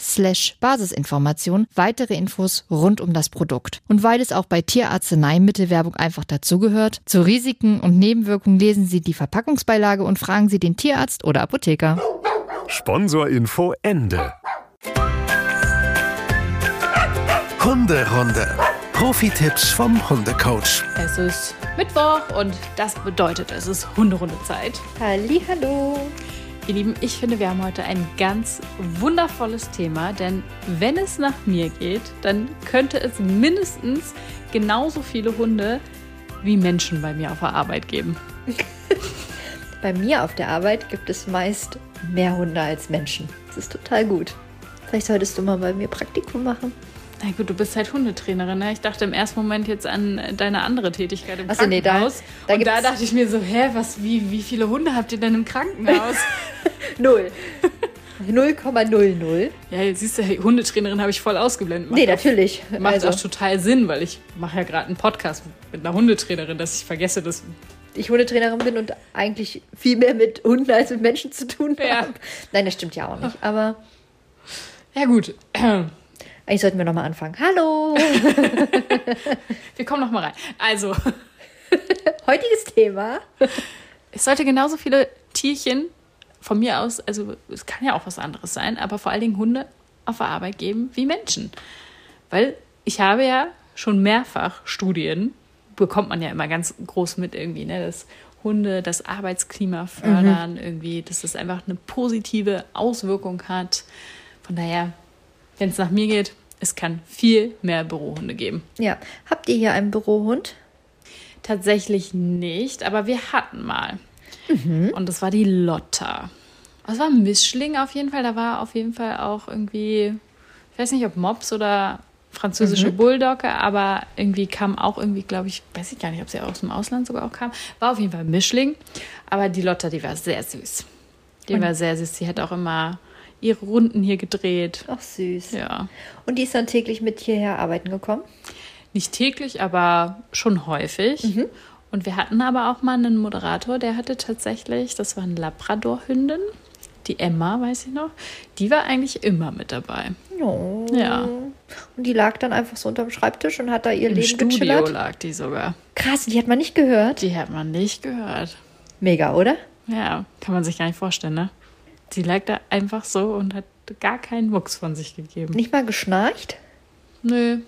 slash Basisinformation weitere Infos rund um das Produkt. Und weil es auch bei Tierarzneimittelwerbung einfach dazugehört, zu Risiken und Nebenwirkungen lesen Sie die Verpackungsbeilage und fragen Sie den Tierarzt oder Apotheker. Sponsorinfo Ende. Hunderunde. Profi-Tipps vom Hundecoach. Es ist Mittwoch und das bedeutet, es ist Hunderundezeit. Hallo. Ihr Lieben, ich finde, wir haben heute ein ganz wundervolles Thema, denn wenn es nach mir geht, dann könnte es mindestens genauso viele Hunde wie Menschen bei mir auf der Arbeit geben. Bei mir auf der Arbeit gibt es meist mehr Hunde als Menschen. Das ist total gut. Vielleicht solltest du mal bei mir Praktikum machen. Na gut, du bist halt Hundetrainerin, ne? Ich dachte im ersten Moment jetzt an deine andere Tätigkeit im Ach so, nee, da- Krankenhaus. da und da dachte ich mir so, hä, was, wie, wie viele Hunde habt ihr denn im Krankenhaus? Null. 0,00. ja, siehst du, hey, Hundetrainerin habe ich voll ausgeblendet. Macht Nee, auch- natürlich. Macht also, auch total Sinn, weil ich mache ja gerade einen Podcast mit einer Hundetrainerin, dass ich vergesse, dass ich Hundetrainerin bin und eigentlich viel mehr mit Hunden als mit Menschen zu tun Ja. habe. Nein, das stimmt ja auch nicht. Aber Ja gut, eigentlich sollten wir nochmal anfangen. Hallo! wir kommen noch mal rein. Also, Heutiges Thema. es sollte genauso viele Tierchen von mir aus, also es kann ja auch was anderes sein, aber vor allen Dingen Hunde auf der Arbeit geben wie Menschen. Weil ich habe ja schon mehrfach Studien, bekommt man ja immer ganz groß mit irgendwie, ne, dass Hunde das Arbeitsklima fördern, irgendwie, dass das einfach eine positive Auswirkung hat. Von daher, wenn es nach mir geht, es kann viel mehr Bürohunde geben. Ja. Habt ihr hier einen Bürohund? Tatsächlich nicht, aber wir hatten mal. Und das war die Lotta. Das war ein Mischling auf jeden Fall. Da war auf jeden Fall auch irgendwie, ich weiß nicht, ob Mops oder französische Bulldogge, aber irgendwie kam auch irgendwie, glaube ich, weiß ich gar nicht, ob sie aus dem Ausland sogar auch kam. War auf jeden Fall ein Mischling. Aber die Lotta, die war sehr süß. Die war sehr süß. Sie hat auch immer ihre Runden hier gedreht. Ach, süß. Ja. Und die ist dann täglich mit hierher arbeiten gekommen? Nicht täglich, aber schon häufig. Und wir hatten aber auch mal einen Moderator, der hatte tatsächlich, das war eine Labrador-Hündin, die Emma, weiß ich noch, die war eigentlich immer mit dabei. Oh. Ja. Und die lag dann einfach so unterm Schreibtisch und hat da ihr Im Leben Studio gechillert? lag die sogar. Krass, die hat man nicht gehört. Die hat man nicht gehört. Mega, oder? Ja, kann man sich gar nicht vorstellen, ne? Die lag da einfach so und hat gar keinen Mucks von sich gegeben. Nicht mal geschnarcht? Nö.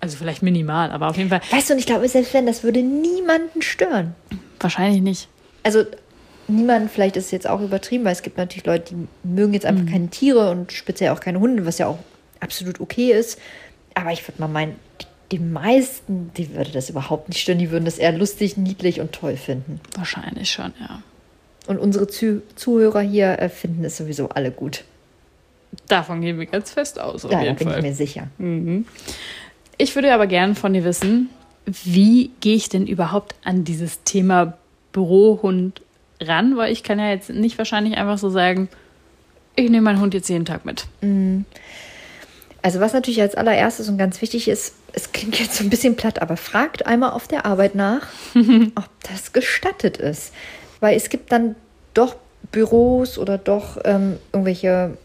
Also vielleicht minimal, aber auf jeden Fall Weißt du, und ich glaube, selbst wenn, das würde niemanden stören. wahrscheinlich nicht. Also niemand, vielleicht ist es jetzt auch übertrieben, weil es gibt natürlich Leute, die mögen jetzt Mhm. einfach keine Tiere und speziell auch keine Hunde, was ja auch absolut okay ist. Aber ich würde mal meinen, die, die meisten, die würde das überhaupt nicht stören. Die würden das eher lustig, niedlich und toll finden. Wahrscheinlich schon, ja. Und unsere Zu Zuhörer hier äh, finden es sowieso alle gut. Davon gehen wir ganz fest aus, auf Ja, da bin Fall. ich mir sicher. Ich würde aber gerne von dir wissen, wie gehe ich denn überhaupt an dieses Thema Bürohund ran? Weil ich kann ja jetzt nicht wahrscheinlich einfach so sagen, ich nehme meinen Hund jetzt jeden Tag mit. Also was natürlich als allererstes und ganz wichtig ist, es klingt jetzt so ein bisschen platt, aber fragt einmal auf der Arbeit nach, ob das gestattet ist. Weil es gibt dann doch Büros oder doch ähm, irgendwelche,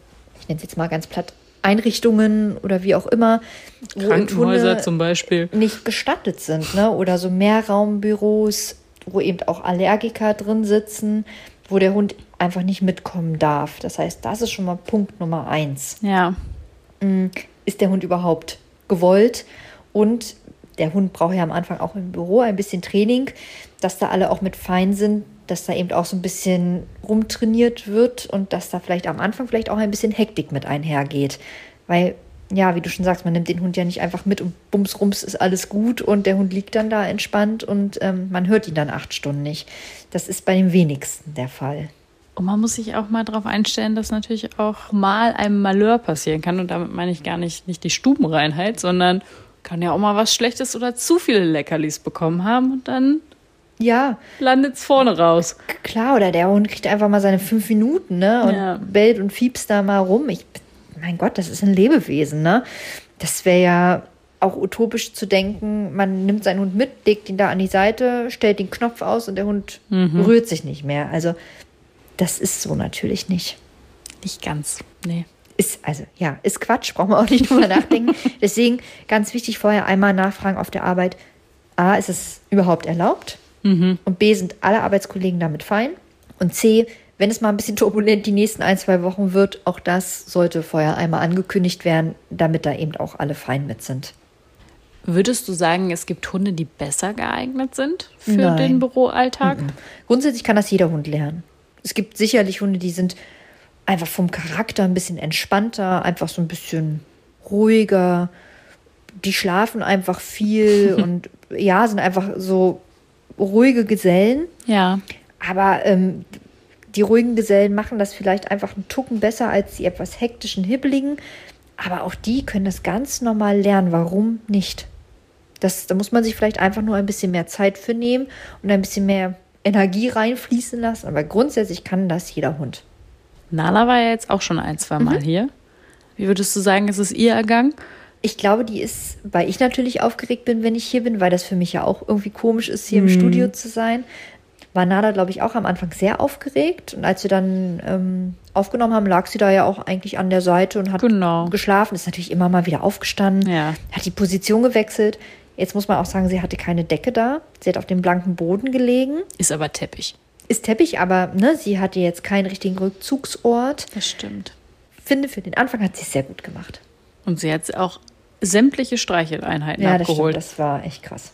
ich nenne es jetzt mal ganz platt, Einrichtungen oder wie auch immer, wo Krankenhäuser zum Beispiel. nicht gestattet sind. Ne? Oder so Mehrraumbüros, wo eben auch Allergiker drin sitzen. wo der Hund einfach nicht mitkommen darf. Das heißt, das ist schon mal Punkt Nummer eins. Ja. Ist der Hund überhaupt gewollt? Und der Hund braucht ja am Anfang auch im Büro ein bisschen Training, dass da alle auch mit fein sind, dass da eben auch so ein bisschen rumtrainiert wird und dass da vielleicht am Anfang vielleicht auch ein bisschen Hektik mit einhergeht. Weil, ja, wie du schon sagst, man nimmt den Hund ja nicht einfach mit und bums, rums ist alles gut und der Hund liegt dann da entspannt und ähm, man hört ihn dann acht Stunden nicht. Das ist bei den wenigsten der Fall. Und man muss sich auch mal darauf einstellen, dass natürlich auch mal ein Malheur passieren kann. Und damit meine ich gar nicht, nicht die Stubenreinheit, sondern kann ja auch mal was Schlechtes oder zu viele Leckerlis bekommen haben und dann Ja, landet es vorne raus. klar, oder der Hund kriegt einfach mal seine fünf Minuten, ne? Und Ja. bellt und fiebst da mal rum. Ich, mein Gott, das ist ein Lebewesen, ne? Das wäre ja auch utopisch zu denken, man nimmt seinen Hund mit, legt ihn da an die Seite, stellt den Knopf aus und der Hund rührt sich nicht mehr. Also, das ist so natürlich nicht. Nicht ganz. Nee. Ist, also, ja, ist Quatsch, brauchen wir auch nicht drüber nachdenken. Deswegen ganz wichtig, vorher einmal nachfragen auf der Arbeit. A, ist es überhaupt erlaubt? Und B, sind alle Arbeitskollegen damit fein? Und C, wenn es mal ein bisschen turbulent die nächsten ein, zwei Wochen wird, auch das sollte vorher einmal angekündigt werden, damit da eben auch alle fein mit sind. Würdest du sagen, es gibt Hunde, die besser geeignet sind für Nein. den Büroalltag? Grundsätzlich kann das jeder Hund lernen. Es gibt sicherlich Hunde, die sind einfach vom Charakter ein bisschen entspannter, einfach so ein bisschen ruhiger. Die schlafen einfach viel und ja, sind einfach so ruhige Gesellen. Ja. Aber ähm, die ruhigen Gesellen machen das vielleicht einfach einen Tucken besser als die etwas hektischen, hibbeligen. Aber auch die können das ganz normal lernen. Warum nicht? Das, da muss man sich vielleicht einfach nur ein bisschen mehr Zeit für nehmen und ein bisschen mehr Energie reinfließen lassen. Aber grundsätzlich kann das jeder Hund. Nala war ja jetzt auch schon ein, zwei Mal hier. Wie würdest du sagen, ist es ihr Ergang? Ich glaube, die ist, weil ich natürlich aufgeregt bin, wenn ich hier bin, weil das für mich ja auch irgendwie komisch ist, hier im Studio zu sein. War Nada, glaube ich, auch am Anfang sehr aufgeregt. Und als wir dann ähm, aufgenommen haben, lag sie da ja auch eigentlich an der Seite und hat Genau. geschlafen. Ist natürlich immer mal wieder aufgestanden, Ja. hat die Position gewechselt. Jetzt muss man auch sagen, sie hatte keine Decke da. Sie hat auf dem blanken Boden gelegen. Ist aber Teppich. Ist Teppich, aber ne, sie hatte jetzt keinen richtigen Rückzugsort. Das stimmt. Finde, für den Anfang hat sie es sehr gut gemacht. Und sie hat auch sämtliche Streicheleinheiten Ja, das stimmt. abgeholt. Das war echt krass.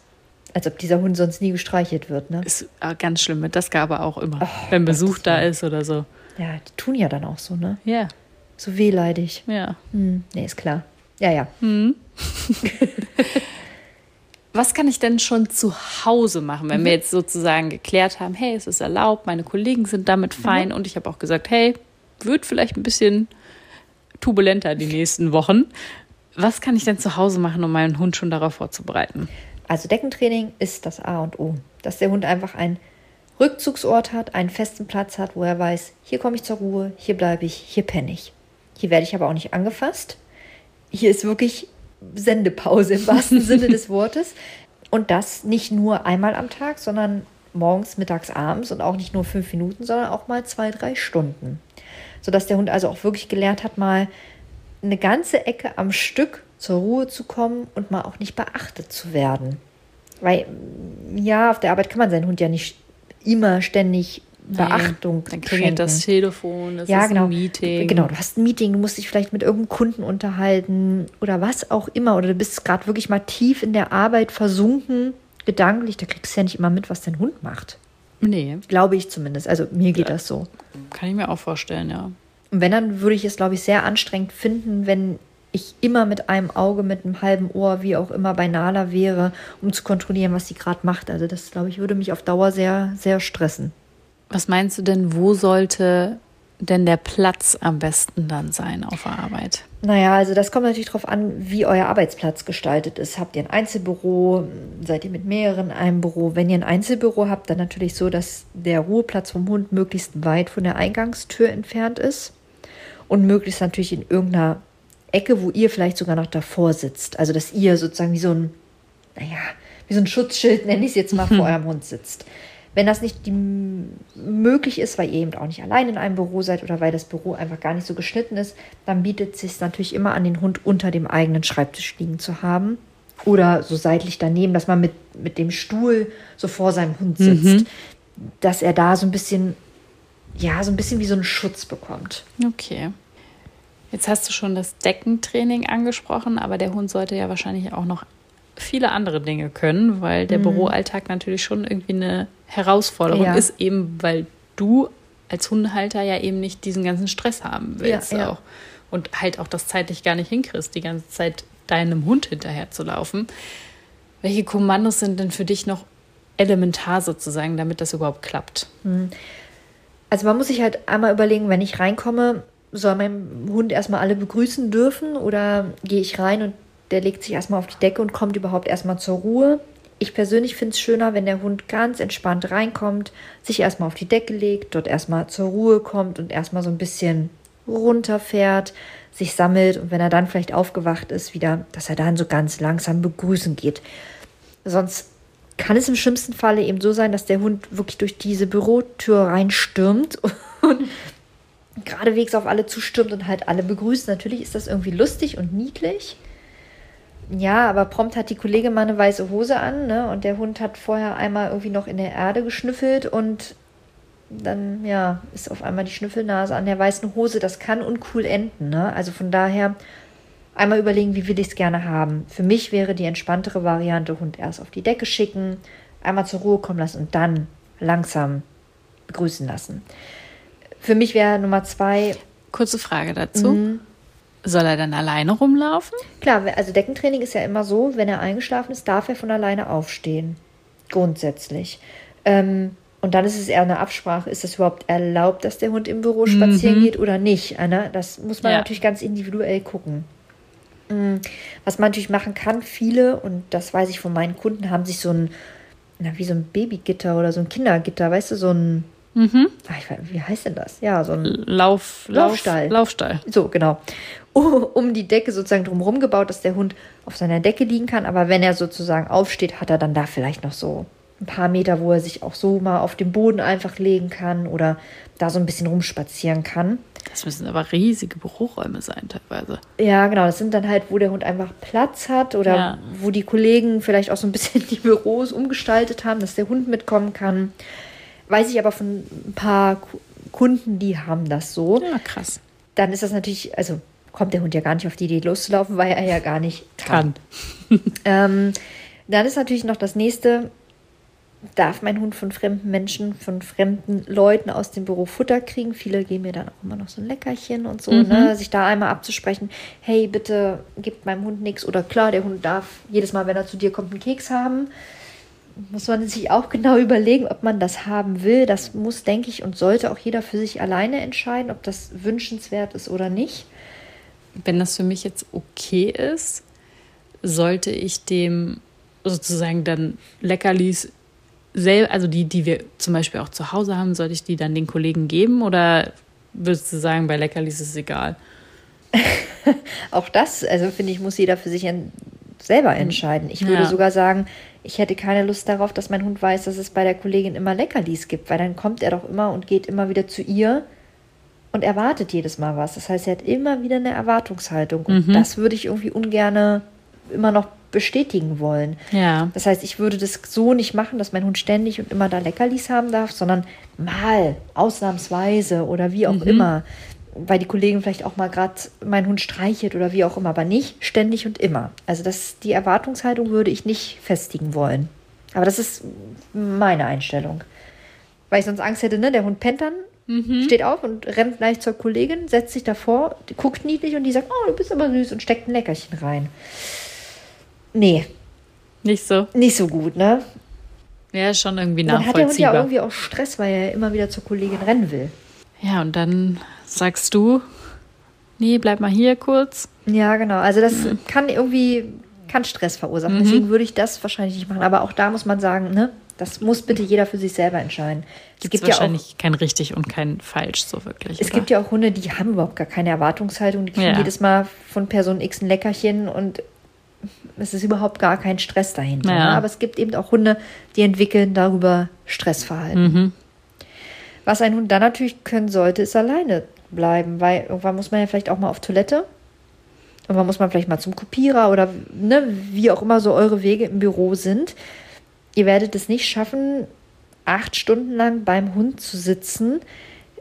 Als ob dieser Hund sonst nie gestreichelt wird, ne? ist äh, ganz schlimm. Mit das gab er auch immer, wenn Besuch da ist oder so. Ja, die tun ja dann auch so, ne? Ja, So wehleidig. ja. Hm, nee, ist klar. Ja, ja. Was kann ich denn schon zu Hause machen, wenn wir jetzt sozusagen geklärt haben, hey, es ist erlaubt, meine Kollegen sind damit fein und ich habe auch gesagt, hey, wird vielleicht ein bisschen turbulenter die nächsten Wochen. Was kann ich denn zu Hause machen, um meinen Hund schon darauf vorzubereiten? Also Deckentraining ist das A und O. Dass der Hund einfach einen Rückzugsort hat, einen festen Platz hat, wo er weiß, hier komme ich zur Ruhe, hier bleibe ich, hier penne ich. Hier werde ich aber auch nicht angefasst. Hier ist wirklich Sendepause im wahrsten Sinne des Wortes. Und das nicht nur einmal am Tag, sondern morgens, mittags, abends und auch nicht nur fünf Minuten, sondern auch mal zwei, drei Stunden. Sodass der Hund also auch wirklich gelernt hat, mal eine ganze Ecke am Stück zur Ruhe zu kommen und mal auch nicht beachtet zu werden. Weil, ja, auf der Arbeit kann man seinen Hund ja nicht immer ständig Beachtung Dann klingelt das. Telefon, das ja, ist genau. ein Meeting. Genau, du hast ein Meeting, du musst dich vielleicht mit irgendeinem Kunden unterhalten oder was auch immer. Oder du bist gerade wirklich mal tief in der Arbeit versunken, gedanklich. Da kriegst du ja nicht immer mit, was dein Hund macht. Nee, Glaube ich zumindest. Also mir geht das so. kann ich mir auch vorstellen, ja. Und wenn, dann würde ich es, glaube ich, sehr anstrengend finden, wenn ich immer mit einem Auge, mit einem halben Ohr, wie auch immer, bei Nala wäre, um zu kontrollieren, was sie gerade macht. Also das, glaube ich, würde mich auf Dauer sehr, sehr stressen. Was meinst du denn, wo sollte denn der Platz am besten dann sein auf der Arbeit? Naja, also das kommt natürlich darauf an, wie euer Arbeitsplatz gestaltet ist. Habt ihr ein Einzelbüro? Seid ihr mit mehreren in einem Büro? Wenn ihr ein Einzelbüro habt, dann natürlich so, dass der Ruheplatz vom Hund möglichst weit von der Eingangstür entfernt ist und möglichst natürlich in irgendeiner Ecke, wo ihr vielleicht sogar noch davor sitzt. Also dass ihr sozusagen wie so ein, naja, wie so ein Schutzschild, nenne ich es jetzt mal, vor eurem Hund sitzt. Wenn das nicht möglich ist, weil ihr eben auch nicht allein in einem Büro seid oder weil das Büro einfach gar nicht so geschnitten ist, dann bietet es sich natürlich immer an, den Hund unter dem eigenen Schreibtisch liegen zu haben. Oder so seitlich daneben, dass man mit, mit dem Stuhl so vor seinem Hund sitzt. Dass er da so ein bisschen ja, so ein bisschen wie so einen Schutz bekommt. Okay. Jetzt hast du schon das Deckentraining angesprochen, aber der Hund sollte ja wahrscheinlich auch noch viele andere Dinge können, weil der Büroalltag natürlich schon irgendwie eine Herausforderung Ja. ist, eben weil du als Hundehalter ja eben nicht diesen ganzen Stress haben willst Ja, ja. auch. Und halt auch das zeitlich gar nicht hinkriegst, die ganze Zeit deinem Hund hinterher zu laufen. Welche Kommandos sind denn für dich noch elementar sozusagen, damit das überhaupt klappt? Also man muss sich halt einmal überlegen, wenn ich reinkomme, soll mein Hund erstmal alle begrüßen dürfen oder gehe ich rein und der legt sich erstmal auf die Decke und kommt überhaupt erstmal zur Ruhe. Ich persönlich finde es schöner, wenn der Hund ganz entspannt reinkommt, sich erstmal auf die Decke legt, dort erstmal zur Ruhe kommt und erstmal so ein bisschen runterfährt, sich sammelt und wenn er dann vielleicht aufgewacht ist, wieder, dass er dann so ganz langsam begrüßen geht. Sonst kann es im schlimmsten Falle eben so sein, dass der Hund wirklich durch diese Bürotür reinstürmt und geradewegs auf alle zustürmt und halt alle begrüßt. Natürlich ist das irgendwie lustig und niedlich. Ja, aber prompt hat die Kollegin mal eine weiße Hose an, ne? Und der Hund hat vorher einmal irgendwie noch in der Erde geschnüffelt und dann, ja, ist auf einmal die Schnüffelnase an der weißen Hose. Das kann uncool enden, ne? Also von daher einmal überlegen, wie will ich es gerne haben. Für mich wäre die entspanntere Variante, Hund erst auf die Decke schicken, einmal zur Ruhe kommen lassen und dann langsam begrüßen lassen. Für mich wäre Nummer zwei, Kurze Frage dazu. Soll er dann alleine rumlaufen? klar, also Deckentraining ist ja immer so, wenn er eingeschlafen ist, darf er von alleine aufstehen. Grundsätzlich. Ähm, und dann ist es eher eine Absprache, ist es überhaupt erlaubt, dass der Hund im Büro spazieren geht oder nicht? Ne? Das muss man Ja. natürlich ganz individuell gucken. Mm, Was man natürlich machen kann, viele, und das weiß ich von meinen Kunden, haben sich so ein, na, wie so ein Babygitter oder so ein Kindergitter, weißt du, so ein, ah, ich weiß, wie heißt denn das? Ja, so ein Lauf, Laufstall. Lauf, Laufstall. so, genau. Um die Decke sozusagen drumherum gebaut, dass der Hund auf seiner Decke liegen kann. Aber wenn er sozusagen aufsteht, hat er dann da vielleicht noch so ein paar Meter, wo er sich auch so mal auf den Boden einfach legen kann oder da so ein bisschen rumspazieren kann. Das müssen aber riesige Büroräume sein teilweise. Ja, genau. Das sind dann halt, wo der Hund einfach Platz hat oder Ja. wo die Kollegen vielleicht auch so ein bisschen die Büros umgestaltet haben, dass der Hund mitkommen kann. Weiß ich aber von ein paar Ku- Kunden, die haben das so. Ja, krass. Dann ist das natürlich, also kommt der Hund ja gar nicht auf die Idee loszulaufen, weil er ja gar nicht kann. Kann. Ähm, dann ist natürlich noch das nächste, darf mein Hund von fremden Menschen, von fremden Leuten aus dem Büro Futter kriegen? Viele geben mir dann auch immer noch so ein Leckerchen und so, ne? sich da einmal abzusprechen, hey, bitte gib meinem Hund nichts oder klar, der Hund darf jedes Mal, wenn er zu dir kommt, einen Keks haben. Muss man sich auch genau überlegen, ob man das haben will. Das muss, denke ich, und sollte auch jeder für sich alleine entscheiden, ob das wünschenswert ist oder nicht. Wenn das für mich jetzt okay ist, sollte ich dem sozusagen dann Leckerlis selber, also die, die wir zum Beispiel auch zu Hause haben, sollte ich die dann den Kollegen geben oder würdest du sagen, bei Leckerlis ist es egal? Auch das, also finde ich, muss jeder für sich selber entscheiden. Ich würde Ja. sogar sagen, ich hätte keine Lust darauf, dass mein Hund weiß, dass es bei der Kollegin immer Leckerlis gibt, weil dann kommt er doch immer und geht immer wieder zu ihr und erwartet jedes Mal was. Das heißt, er hat immer wieder eine Erwartungshaltung und das würde ich irgendwie ungerne immer noch bestätigen wollen. Ja. Das heißt, ich würde das so nicht machen, dass mein Hund ständig und immer da Leckerlis haben darf, sondern mal, ausnahmsweise oder wie auch immer. Weil die Kollegin vielleicht auch mal gerade meinen Hund streichelt oder wie auch immer, aber nicht ständig und immer. Also das, die Erwartungshaltung würde ich nicht festigen wollen. Aber das ist meine Einstellung. Weil ich sonst Angst hätte, ne? Der Hund pennt dann, steht auf und rennt gleich zur Kollegin, setzt sich davor, guckt niedlich und die sagt, oh, du bist aber süß und steckt ein Leckerchen rein. Nee, Nicht so. nicht so gut, ne? Ja, schon irgendwie Dann hat der Hund ja nachvollziehbar. irgendwie auch Stress, weil er immer wieder zur Kollegin rennen will. Ja, und dann sagst du, nee, bleib mal hier kurz. Ja, genau. Also das kann irgendwie kann Stress verursachen. Deswegen würde ich das wahrscheinlich nicht machen. Aber auch da muss man sagen, ne, das muss bitte jeder für sich selber entscheiden. Es Gibt gibt ja auch wahrscheinlich kein richtig und kein falsch so wirklich. es oder? gibt ja auch Hunde, die haben überhaupt gar keine Erwartungshaltung. Die kriegen Ja. jedes Mal von Person X ein Leckerchen und es ist überhaupt gar kein Stress dahinter. Ja. Ne? Aber es gibt eben auch Hunde, die entwickeln darüber Stressverhalten. Mhm. Was ein Hund dann natürlich können sollte, ist alleine bleiben, weil irgendwann muss man ja vielleicht auch mal auf Toilette. Irgendwann muss man vielleicht mal zum Kopierer oder ne, wie auch immer so eure Wege im Büro sind. Ihr werdet es nicht schaffen, acht Stunden lang beim Hund zu sitzen.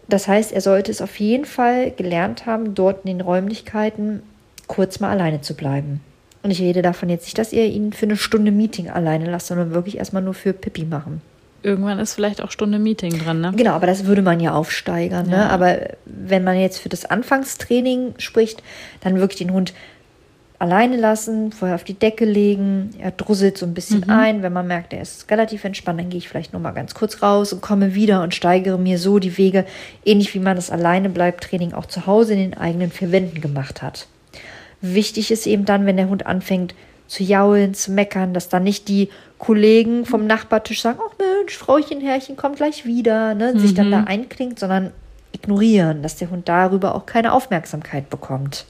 Das heißt, er sollte es auf jeden Fall gelernt haben, dort in den Räumlichkeiten kurz mal alleine zu bleiben. Und ich rede davon jetzt nicht, dass ihr ihn für eine Stunde Meeting alleine lasst, sondern wirklich erstmal nur für Pippi machen. Irgendwann ist vielleicht auch Stunde Meeting dran, ne? Genau, aber das würde man ja aufsteigern. Ne? Ja. Aber wenn man jetzt für das Anfangstraining spricht, dann wirklich den Hund alleine lassen, vorher auf die Decke legen, er drusselt so ein bisschen ein. Wenn man merkt, er ist relativ entspannt, dann gehe ich vielleicht noch mal ganz kurz raus und komme wieder und steigere mir so die Wege, ähnlich wie man das alleine bleibt Training auch zu Hause in den eigenen vier Wänden gemacht hat. Wichtig ist eben dann, wenn der Hund anfängt zu jaulen, zu meckern, dass dann nicht die Kollegen vom Nachbartisch sagen, ach Mensch, Frauchen, Herrchen, kommt gleich wieder, ne, sich dann da einklingt, sondern ignorieren, dass der Hund darüber auch keine Aufmerksamkeit bekommt.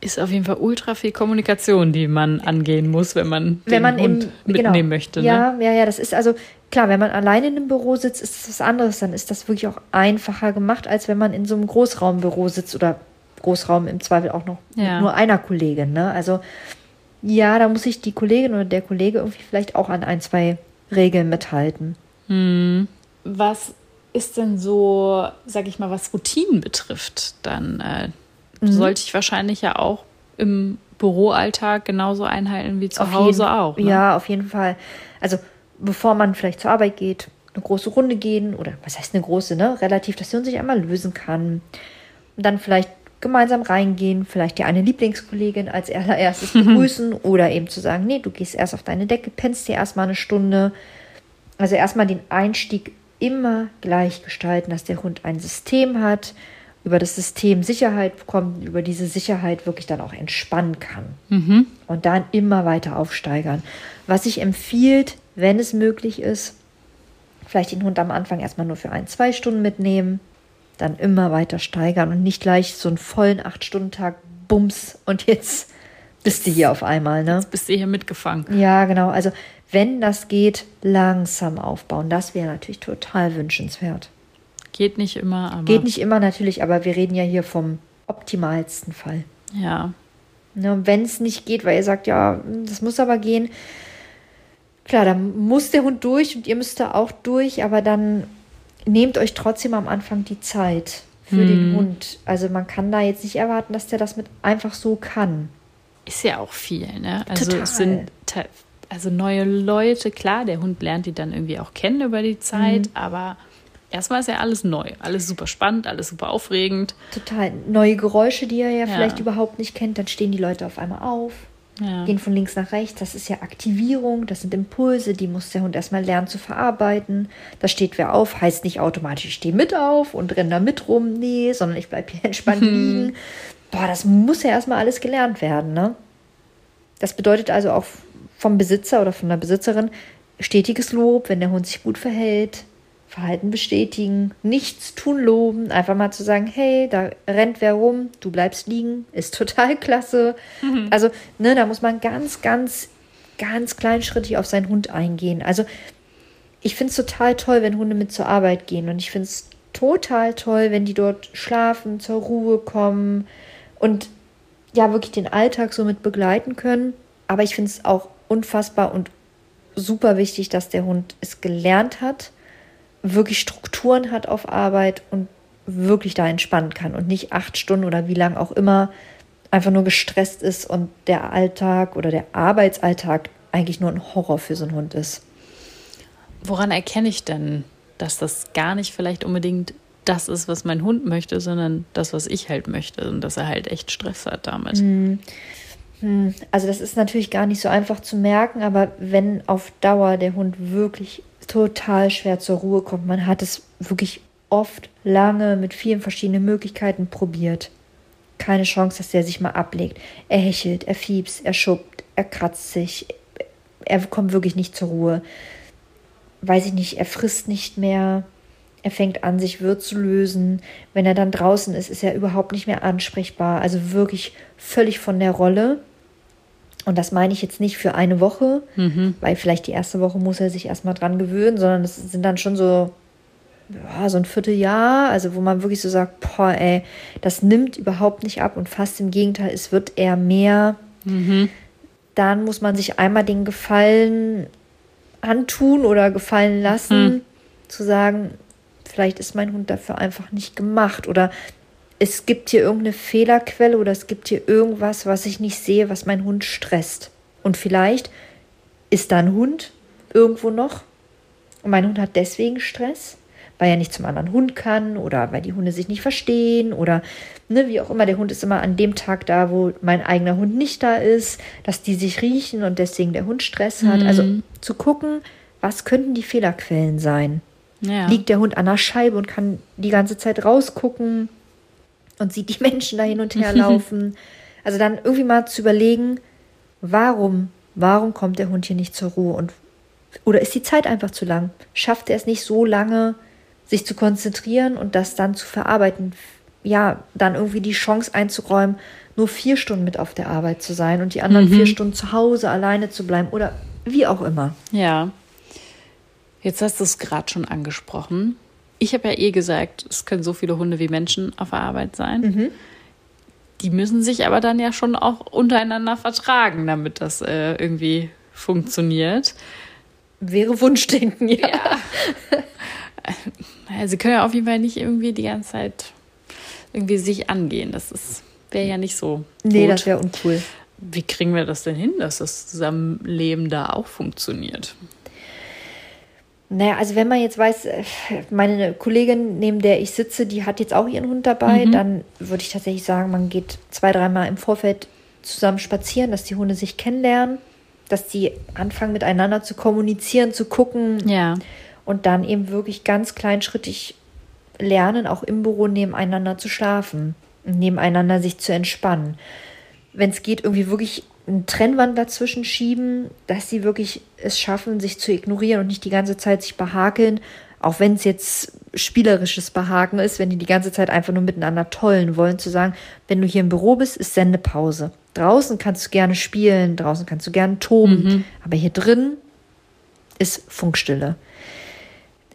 Ist auf jeden Fall ultra viel Kommunikation, die man angehen muss, wenn man wenn den man Hund im, mitnehmen genau. möchte. Ne? Ja, ja, ja, das ist also klar, wenn man alleine in einem Büro sitzt, ist das was anderes. Dann ist das wirklich auch einfacher gemacht, als wenn man in so einem Großraumbüro sitzt oder Großraum im Zweifel auch noch Ja. mit nur einer Kollegin. Ne? Also ja, da muss sich die Kollegin oder der Kollege irgendwie vielleicht auch an ein, zwei Regeln mithalten. Was ist denn so, sag ich mal, was Routinen betrifft, dann äh, Mhm. sollte ich wahrscheinlich ja auch im Büroalltag genauso einhalten wie zu Auf Hause jeden, auch. Ne? Ja, auf jeden Fall. Also bevor man vielleicht zur Arbeit geht, eine große Runde gehen oder was heißt eine große, ne? Relativ, dass man sich einmal lösen kann. Und dann vielleicht gemeinsam reingehen, vielleicht die eine Lieblingskollegin als allererstes begrüßen oder eben zu sagen, nee, du gehst erst auf deine Decke, pennst dir erstmal eine Stunde. Also erstmal den Einstieg immer gleich gestalten, dass der Hund ein System hat, über das System Sicherheit bekommt, über diese Sicherheit wirklich dann auch entspannen kann. Und dann immer weiter aufsteigern. Was sich empfiehlt, wenn es möglich ist, vielleicht den Hund am Anfang erstmal nur für ein, zwei Stunden mitnehmen, dann immer weiter steigern und nicht gleich so einen vollen Acht-Stunden-Tag, Bums, und jetzt bist du hier auf einmal, ne? Bist du hier mitgefangen? Ja, genau. Also wenn das geht, langsam aufbauen. Das wäre natürlich total wünschenswert. Geht nicht immer, aber Geht nicht immer natürlich, aber wir reden ja hier vom optimalsten Fall. ja. Ne, Wenn es nicht geht, weil ihr sagt, ja, das muss aber gehen, klar, dann muss der Hund durch und ihr müsst da auch durch, aber dann nehmt euch trotzdem am Anfang die Zeit für den Hund. Also man kann da jetzt nicht erwarten, dass der das mit einfach so kann. Ist ja auch viel, ne? Also Total. es sind also neue Leute, klar, der Hund lernt die dann irgendwie auch kennen über die Zeit, aber erstmal ist ja alles neu, alles super spannend, alles super aufregend. Total neue Geräusche, die ihr ja, Ja. vielleicht überhaupt nicht kennt, dann stehen die Leute auf einmal auf, Ja. gehen von links nach rechts. Das ist ja Aktivierung, das sind Impulse, die muss der Hund erstmal lernen zu verarbeiten. Da steht wer auf, heißt nicht automatisch, ich stehe mit auf und renne da mit rum. Nee, sondern ich bleibe hier entspannt liegen. Boah, das muss ja erstmal alles gelernt werden, ne? Das bedeutet also auch vom Besitzer oder von der Besitzerin stetiges Lob, wenn der Hund sich gut verhält. Verhalten bestätigen, nichts tun loben, einfach mal zu sagen, hey, da rennt wer rum, du bleibst liegen, ist total klasse. Also, ne, da muss man ganz, ganz, ganz kleinschrittig auf seinen Hund eingehen. Also, ich finde es total toll, wenn Hunde mit zur Arbeit gehen und ich finde es total toll, wenn die dort schlafen, zur Ruhe kommen und ja, wirklich den Alltag so mit begleiten können. Aber ich finde es auch unfassbar und super wichtig, dass der Hund es gelernt hat, wirklich Strukturen hat auf Arbeit und wirklich da entspannen kann und nicht acht Stunden oder wie lang auch immer einfach nur gestresst ist und der Alltag oder der Arbeitsalltag eigentlich nur ein Horror für so einen Hund ist. Woran erkenne ich denn, dass das gar nicht vielleicht unbedingt das ist, was mein Hund möchte, sondern das, was ich halt möchte und dass er halt echt Stress hat damit? Also das ist natürlich gar nicht so einfach zu merken, aber wenn auf Dauer der Hund wirklich total schwer zur Ruhe kommt, man hat es wirklich oft lange mit vielen verschiedenen Möglichkeiten probiert. Keine Chance, dass der sich mal ablegt. Er hechelt, er fiebst, er schuppt, er kratzt sich, er kommt wirklich nicht zur Ruhe. Weiß ich nicht, er frisst nicht mehr, er fängt an, sich Wirt zu lösen. Wenn er dann draußen ist, ist er überhaupt nicht mehr ansprechbar. Also wirklich völlig von der Rolle. Und das meine ich jetzt nicht für eine Woche, weil vielleicht die erste Woche muss er sich erstmal dran gewöhnen, sondern es sind dann schon so, ja, so ein Vierteljahr, also wo man wirklich so sagt, boah, ey, das nimmt überhaupt nicht ab. Und fast im Gegenteil, es wird eher mehr. Dann muss man sich einmal den Gefallen antun oder gefallen lassen, zu sagen, vielleicht ist mein Hund dafür einfach nicht gemacht oder es gibt hier irgendeine Fehlerquelle oder es gibt hier irgendwas, was ich nicht sehe, was mein Hund stresst. Und vielleicht ist da ein Hund irgendwo noch und mein Hund hat deswegen Stress, weil er nicht zum anderen Hund kann oder weil die Hunde sich nicht verstehen oder ne, wie auch immer. Der Hund ist immer an dem Tag da, wo mein eigener Hund nicht da ist, dass die sich riechen und deswegen der Hund Stress hat. Mhm. Also zu gucken, was könnten die Fehlerquellen sein? Ja. Liegt der Hund an der Scheibe und kann die ganze Zeit rausgucken und sieht die Menschen da hin und her laufen? also dann irgendwie mal zu überlegen, warum, warum kommt der Hund hier nicht zur Ruhe und oder ist die Zeit einfach zu lang? Schafft er es nicht so lange, sich zu konzentrieren und das dann zu verarbeiten? Ja, dann irgendwie die Chance einzuräumen, nur vier Stunden mit auf der Arbeit zu sein und die anderen vier Stunden zu Hause alleine zu bleiben oder wie auch immer. Ja. Jetzt hast du es gerade schon angesprochen. Ich habe ja eh gesagt, es können so viele Hunde wie Menschen auf der Arbeit sein. Die müssen sich aber dann ja schon auch untereinander vertragen, damit das äh, irgendwie funktioniert. Wäre Wunschdenken, ja. Ja. Sie können ja auf jeden Fall nicht irgendwie die ganze Zeit irgendwie sich angehen. Das ist wäre ja nicht so. Nee, gut. das wäre uncool. Wie kriegen wir das denn hin, dass das Zusammenleben da auch funktioniert? Naja, also wenn man jetzt weiß, äh, meine Kollegin, neben der ich sitze, die hat jetzt auch ihren Hund dabei, dann würde ich tatsächlich sagen, man geht zwei, dreimal im Vorfeld zusammen spazieren, dass die Hunde sich kennenlernen, dass die anfangen miteinander zu kommunizieren, zu gucken Ja. und dann eben wirklich ganz kleinschrittig lernen, auch im Büro nebeneinander zu schlafen und nebeneinander sich zu entspannen. Wenn es geht, irgendwie wirklich eine Trennwand dazwischen schieben, dass sie wirklich es schaffen, sich zu ignorieren und nicht die ganze Zeit sich behakeln, auch wenn es jetzt spielerisches Behaken ist, wenn die die ganze Zeit einfach nur miteinander tollen wollen, zu sagen, wenn du hier im Büro bist, ist Sendepause. Draußen kannst du gerne spielen, draußen kannst du gerne toben, aber hier drin ist Funkstille.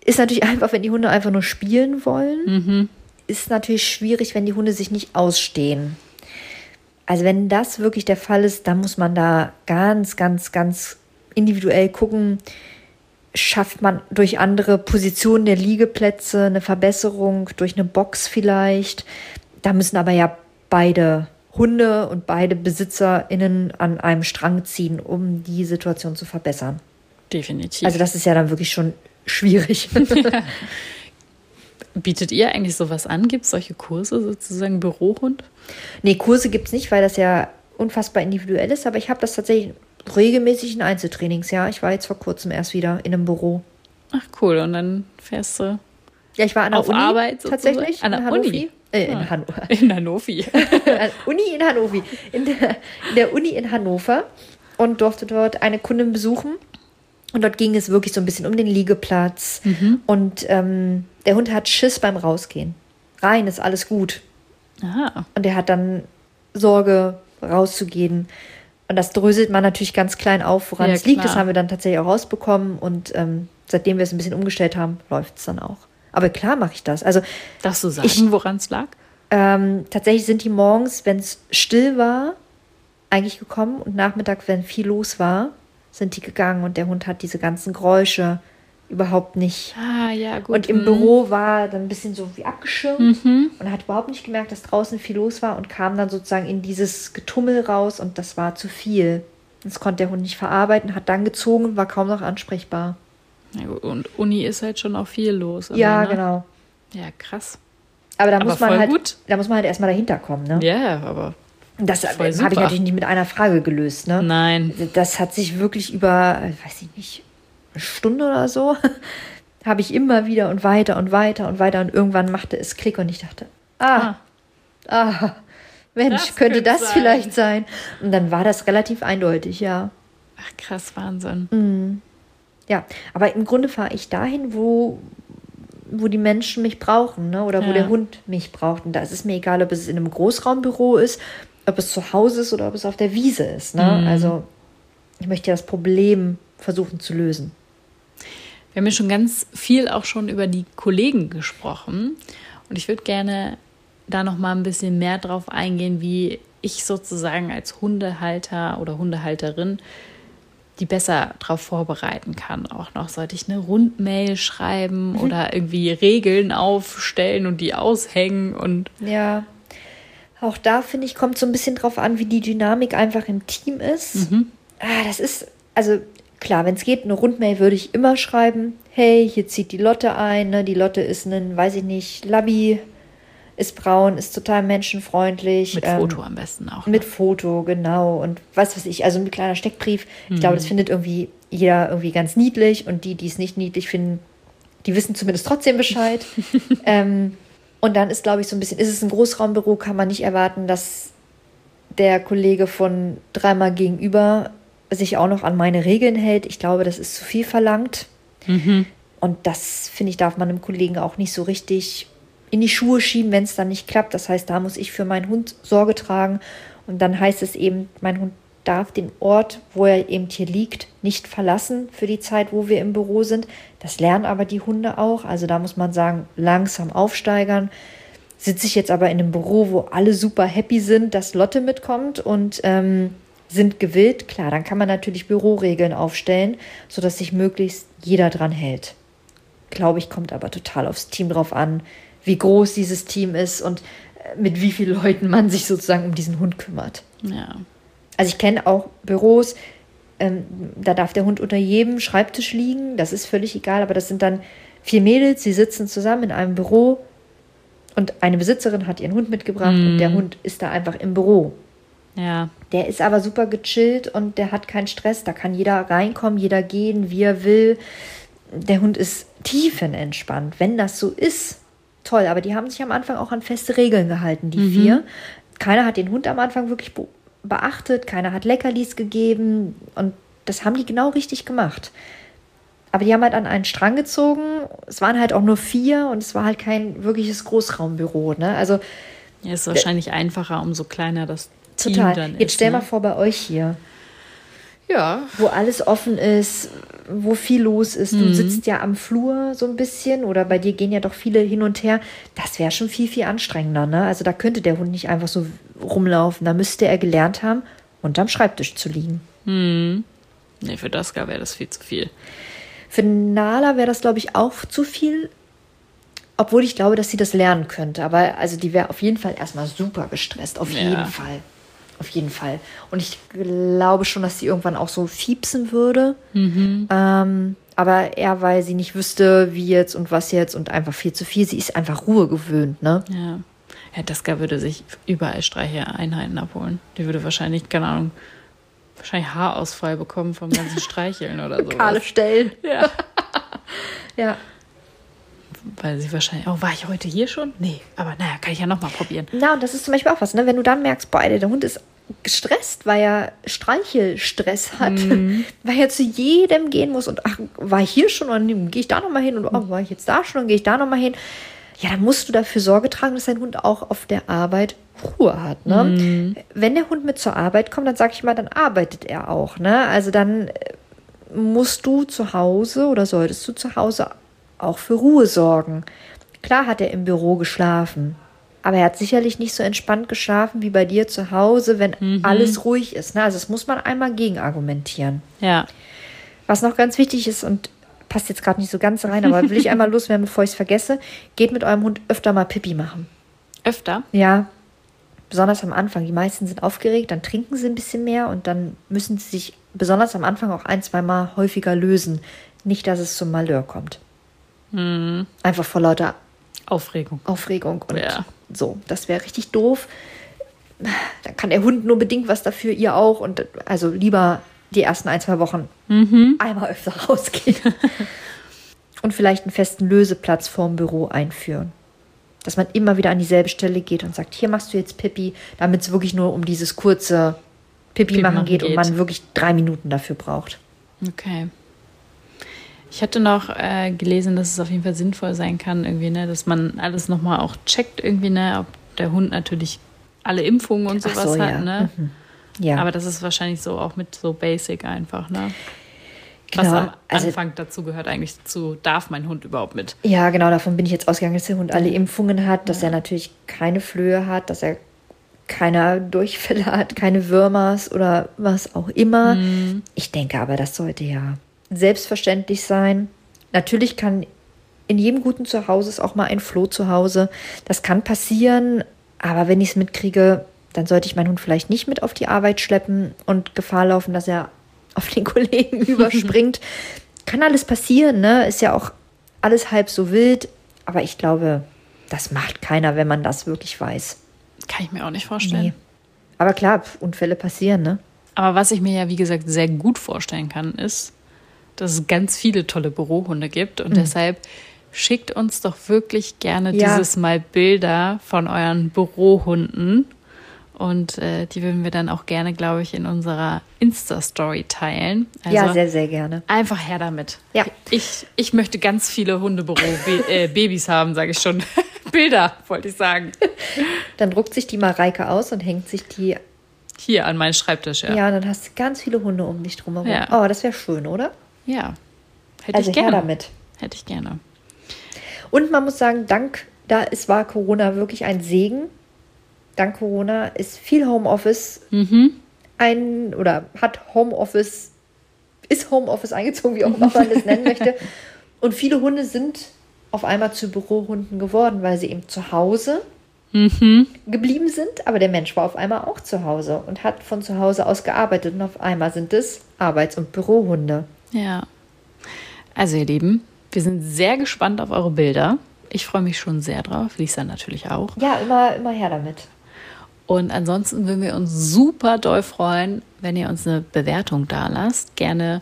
Ist natürlich einfach, wenn die Hunde einfach nur spielen wollen, ist natürlich schwierig, wenn die Hunde sich nicht ausstehen. Also wenn das wirklich der Fall ist, dann muss man da ganz, ganz, ganz individuell gucken, schafft man durch andere Positionen der Liegeplätze eine Verbesserung, durch eine Box vielleicht. Da müssen aber ja beide Hunde und beide BesitzerInnen an einem Strang ziehen, um die Situation zu verbessern. Definitiv. Also das ist ja dann wirklich schon schwierig. Bietet ihr eigentlich sowas an? Gibt es solche Kurse, sozusagen Bürohund? nee, Kurse gibt es nicht, weil das ja unfassbar individuell ist, aber ich habe das tatsächlich regelmäßig in Einzeltrainings, ja. Ich war jetzt vor kurzem erst wieder in einem Büro. Ach cool, und dann fährst du Ja, ich war an der Auf Uni Arbeit sozusagen? tatsächlich. An in der. Uni? Äh, in, Ah. Hannover. in Hannover. Uni in Hannover. In der, in der Uni in Hannover und durfte dort eine Kundin besuchen. Und dort ging es wirklich so ein bisschen um den Liegeplatz. Und ähm, der Hund hat Schiss beim Rausgehen. Rein ist alles gut. Aha. Und er hat dann Sorge, rauszugehen. Und das dröselt man natürlich ganz klein auf, woran Ja, es liegt. klar. Das haben wir dann tatsächlich auch rausbekommen. Und ähm, seitdem wir es ein bisschen umgestellt haben, läuft es dann auch. Aber klar mache ich das. Also Darfst du sagen, woran es lag? ähm, tatsächlich sind die morgens, wenn es still war, eigentlich gekommen. Und Nachmittag, wenn viel los war, sind die gegangen. Und der Hund hat diese ganzen Geräusche überhaupt nicht Ah, ja, gut. und im Mhm. Büro war dann ein bisschen so wie abgeschirmt und hat überhaupt nicht gemerkt, dass draußen viel los war und kam dann sozusagen in dieses Getummel raus und das war zu viel. Das konnte der Hund nicht verarbeiten, hat dann gezogen und war kaum noch ansprechbar. Ja, und Uni ist halt schon auch viel los. immer, ja, ne? genau. Ja, krass. Aber da Aber muss man halt, gut. da muss man halt erstmal dahinter kommen, ne? Ja, aber das voll habe ich natürlich nicht mit einer Frage gelöst, ne? nein. Das hat sich wirklich über, äh, weiß ich nicht, eine Stunde oder so, habe ich immer wieder und weiter und weiter und weiter und irgendwann machte es Klick und ich dachte, ah, ah, Mensch, Das könnte könnte das sein. vielleicht sein? Und dann war das relativ eindeutig, ja. Ach, krass, Wahnsinn. Mhm. Ja, aber im Grunde fahre ich dahin, wo, wo die Menschen mich brauchen, ne? oder wo Ja. der Hund mich braucht. Und da ist es mir egal, ob es in einem Großraumbüro ist, ob es zu Hause ist oder ob es auf der Wiese ist. Ne? Also ich möchte ja das Problem versuchen zu lösen. Wir haben ja schon ganz viel auch schon über die Kollegen gesprochen. Und ich würde gerne da noch mal ein bisschen mehr drauf eingehen, wie ich sozusagen als Hundehalter oder Hundehalterin die besser darauf vorbereiten kann. Auch noch sollte ich eine Rundmail schreiben Mhm. oder irgendwie Regeln aufstellen und die aushängen und Ja. Auch da finde ich, kommt so ein bisschen drauf an, wie die Dynamik einfach im Team ist. Ah, das ist, also klar, wenn es geht, eine Rundmail würde ich immer schreiben. Hey, hier zieht die Lotte ein. Ne? Die Lotte ist ein, weiß ich nicht, Labby, ist braun, ist total menschenfreundlich. mit ähm, Foto am besten auch. Mit Foto, genau. Und was weiß ich, also ein kleiner Steckbrief. Ich glaube, das findet irgendwie jeder irgendwie ganz niedlich. Und die, die es nicht niedlich finden, die wissen zumindest trotzdem Bescheid. ähm, und dann ist, glaube ich, so ein bisschen, ist es ein Großraumbüro, kann man nicht erwarten, dass der Kollege von dreimal gegenüber sich auch noch an meine Regeln hält. Ich glaube, das ist zu viel verlangt. Und das, finde ich, darf man einem Kollegen auch nicht so richtig in die Schuhe schieben, wenn es dann nicht klappt. Das heißt, da muss ich für meinen Hund Sorge tragen. Und dann heißt es eben, mein Hund darf den Ort, wo er eben hier liegt, nicht verlassen für die Zeit, wo wir im Büro sind. Das lernen aber die Hunde auch. Also da muss man sagen, langsam aufsteigern. Sitze ich jetzt aber in einem Büro, wo alle super happy sind, dass Lotte mitkommt und ähm, sind gewillt, klar, dann kann man natürlich Büroregeln aufstellen, sodass sich möglichst jeder dran hält. Glaube ich, kommt aber total aufs Team drauf an, wie groß dieses Team ist und äh, mit wie vielen Leuten man sich sozusagen um diesen Hund kümmert. Ja. Also ich kenne auch Büros, ähm, da darf der Hund unter jedem Schreibtisch liegen, das ist völlig egal, aber das sind dann vier Mädels, die sitzen zusammen in einem Büro und eine Besitzerin hat ihren Hund mitgebracht und der Hund ist da einfach im Büro. Ja. Der ist aber super gechillt und der hat keinen Stress. Da kann jeder reinkommen, jeder gehen, wie er will. Der Hund ist tiefenentspannt. Wenn das so ist, toll. Aber die haben sich am Anfang auch an feste Regeln gehalten, die vier. Keiner hat den Hund am Anfang wirklich beachtet. Keiner hat Leckerlis gegeben. Und das haben die genau richtig gemacht. Aber die haben halt an einen Strang gezogen. Es waren halt auch nur vier und es war halt kein wirkliches Großraumbüro. Ne? Also ja. Ist wahrscheinlich einfacher, umso kleiner das Team total. dann ist. Jetzt stell mal ne? vor, bei euch hier. Ja. wo alles offen ist, wo viel los ist. Mhm. Du sitzt ja am Flur so ein bisschen oder bei dir gehen ja doch viele hin und her. Das wäre schon viel, viel anstrengender. Ne? Also da könnte der Hund nicht einfach so rumlaufen. Da müsste er gelernt haben, unterm Schreibtisch zu liegen. Nee, für Daska wäre das viel zu viel. Für Nala wäre das, glaube ich, auch zu viel. Obwohl ich glaube, dass sie das lernen könnte. Aber also die wäre auf jeden Fall erstmal super gestresst. Auf Ja. jeden Fall. Auf jeden Fall. Und ich glaube schon, dass sie irgendwann auch so fiepsen würde. Ähm, aber eher, weil sie nicht wüsste, wie jetzt und was jetzt und einfach viel zu viel. Sie ist einfach Ruhe gewöhnt, ne? Ja. Ja, Daska würde sich überall Streicheinheiten abholen. Die würde wahrscheinlich, keine Ahnung, wahrscheinlich Haarausfall bekommen vom ganzen Streicheln oder so. Kahle Stellen. Ja. Ja. Weil sie wahrscheinlich, oh, war ich heute hier schon? Nee, aber naja, kann ich ja nochmal probieren. Na, und das ist zum Beispiel auch was, ne? Wenn du dann merkst, boah, der Hund ist gestresst, weil er Streichelstress hat, weil er zu jedem gehen muss und ach, war ich hier schon und gehe ich da nochmal hin und oh, war ich jetzt da schon und gehe ich da nochmal hin. Ja, dann musst du dafür Sorge tragen, dass dein Hund auch auf der Arbeit Ruhe hat. Ne? Wenn der Hund mit zur Arbeit kommt, dann sage ich mal, dann arbeitet er auch. Ne? Also dann äh, musst du zu Hause oder solltest du zu Hause auch für Ruhe sorgen. Klar hat er im Büro geschlafen, aber er hat sicherlich nicht so entspannt geschlafen wie bei dir zu Hause, wenn alles ruhig ist. Ne? Also das muss man einmal gegen argumentieren. Ja. Was noch ganz wichtig ist und passt jetzt gerade nicht so ganz rein, aber will ich einmal loswerden, bevor ich es vergesse, geht mit eurem Hund öfter mal Pipi machen. Öfter? Ja, besonders am Anfang. Die meisten sind aufgeregt, dann trinken sie ein bisschen mehr und dann müssen sie sich besonders am Anfang auch ein, zwei Mal häufiger lösen. Nicht, dass es zum Malheur kommt. Einfach vor lauter Aufregung. Aufregung und Ja. so. Das wäre richtig doof. Dann kann der Hund nur bedingt was dafür, ihr auch. Und also lieber die ersten ein, zwei Wochen einmal öfter rausgehen. und vielleicht einen festen Löseplatz vorm Büro einführen. Dass man immer wieder an dieselbe Stelle geht und sagt, hier machst du jetzt Pipi, damit es wirklich nur um dieses kurze Pipi, Pipi machen machen geht, und geht. man wirklich drei Minuten dafür braucht. Okay. Ich hatte noch äh, gelesen, dass es auf jeden Fall sinnvoll sein kann, irgendwie, ne, dass man alles nochmal auch checkt, irgendwie, ne, ob der Hund natürlich alle Impfungen und sowas so, hat, ja. ne? Mhm. Ja. Aber das ist wahrscheinlich so auch mit so Basic einfach, ne? Was Genau, am also- Anfang dazu gehört eigentlich dazu, darf mein Hund überhaupt mit? Ja, genau, davon bin ich jetzt ausgegangen, dass der Hund alle Impfungen hat, dass er natürlich keine Flöhe hat, dass er keiner Durchfälle hat, keine Würmers oder was auch immer. Ich denke aber, das sollte ja selbstverständlich sein. Natürlich kann in jedem guten Zuhause ist auch mal ein Floh zu Hause. Das kann passieren, aber wenn ich es mitkriege, dann sollte ich meinen Hund vielleicht nicht mit auf die Arbeit schleppen und Gefahr laufen, dass er auf den Kollegen überspringt. Kann alles passieren, ne? Ist ja auch alles halb so wild. Aber ich glaube, das macht keiner, wenn man das wirklich weiß. Kann ich mir auch nicht vorstellen. Nee. Aber klar, Unfälle passieren, ne? Aber was ich mir ja, wie gesagt, sehr gut vorstellen kann, ist, dass es ganz viele tolle Bürohunde gibt. Und deshalb schickt uns doch wirklich gerne Ja. dieses Mal Bilder von euren Bürohunden. Und äh, die würden wir dann auch gerne, glaube ich, in unserer Insta-Story teilen. Also ja, sehr, sehr gerne. einfach her damit. Ja. Ich, ich möchte ganz viele Hundebüro-Babys haben, sage ich schon. Bilder, wollte ich sagen. Dann druckt sich die Mareike aus und hängt sich die. Hier an meinen Schreibtisch, ja. Ja, und dann hast du ganz viele Hunde um dich drumherum. Ja. Oh, das wäre schön, oder? Ja. Hätte Also ich gerne. damit. Hätte ich gerne. Und man muss sagen, dank, da es war Corona wirklich ein Segen. Dank Corona ist viel Homeoffice ein oder hat Homeoffice, ist Homeoffice eingezogen, wie auch immer man das nennen möchte. Und viele Hunde sind auf einmal zu Bürohunden geworden, weil sie eben zu Hause geblieben sind, aber der Mensch war auf einmal auch zu Hause und hat von zu Hause aus gearbeitet und auf einmal sind es Arbeits- und Bürohunde. Ja. Also, ihr Lieben, wir sind sehr gespannt auf eure Bilder. Ich freue mich schon sehr drauf. Lisa natürlich auch. Ja, immer, immer her damit. Und ansonsten würden wir uns super doll freuen, wenn ihr uns eine Bewertung da lasst. Gerne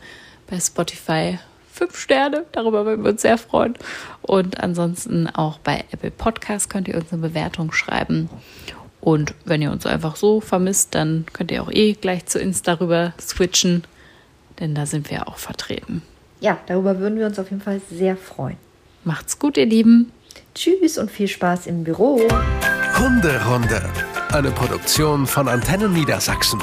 bei Spotify fünf Sterne, darüber würden wir uns sehr freuen. Und ansonsten auch bei Apple Podcast könnt ihr uns eine Bewertung schreiben. Und wenn ihr uns einfach so vermisst, dann könnt ihr auch eh gleich zu Insta rüber switchen, denn da sind wir auch vertreten. Ja, darüber würden wir uns auf jeden Fall sehr freuen. Macht's gut, ihr Lieben. Tschüss und viel Spaß im Büro. Hunderunde. Eine Produktion von Antennen Niedersachsen.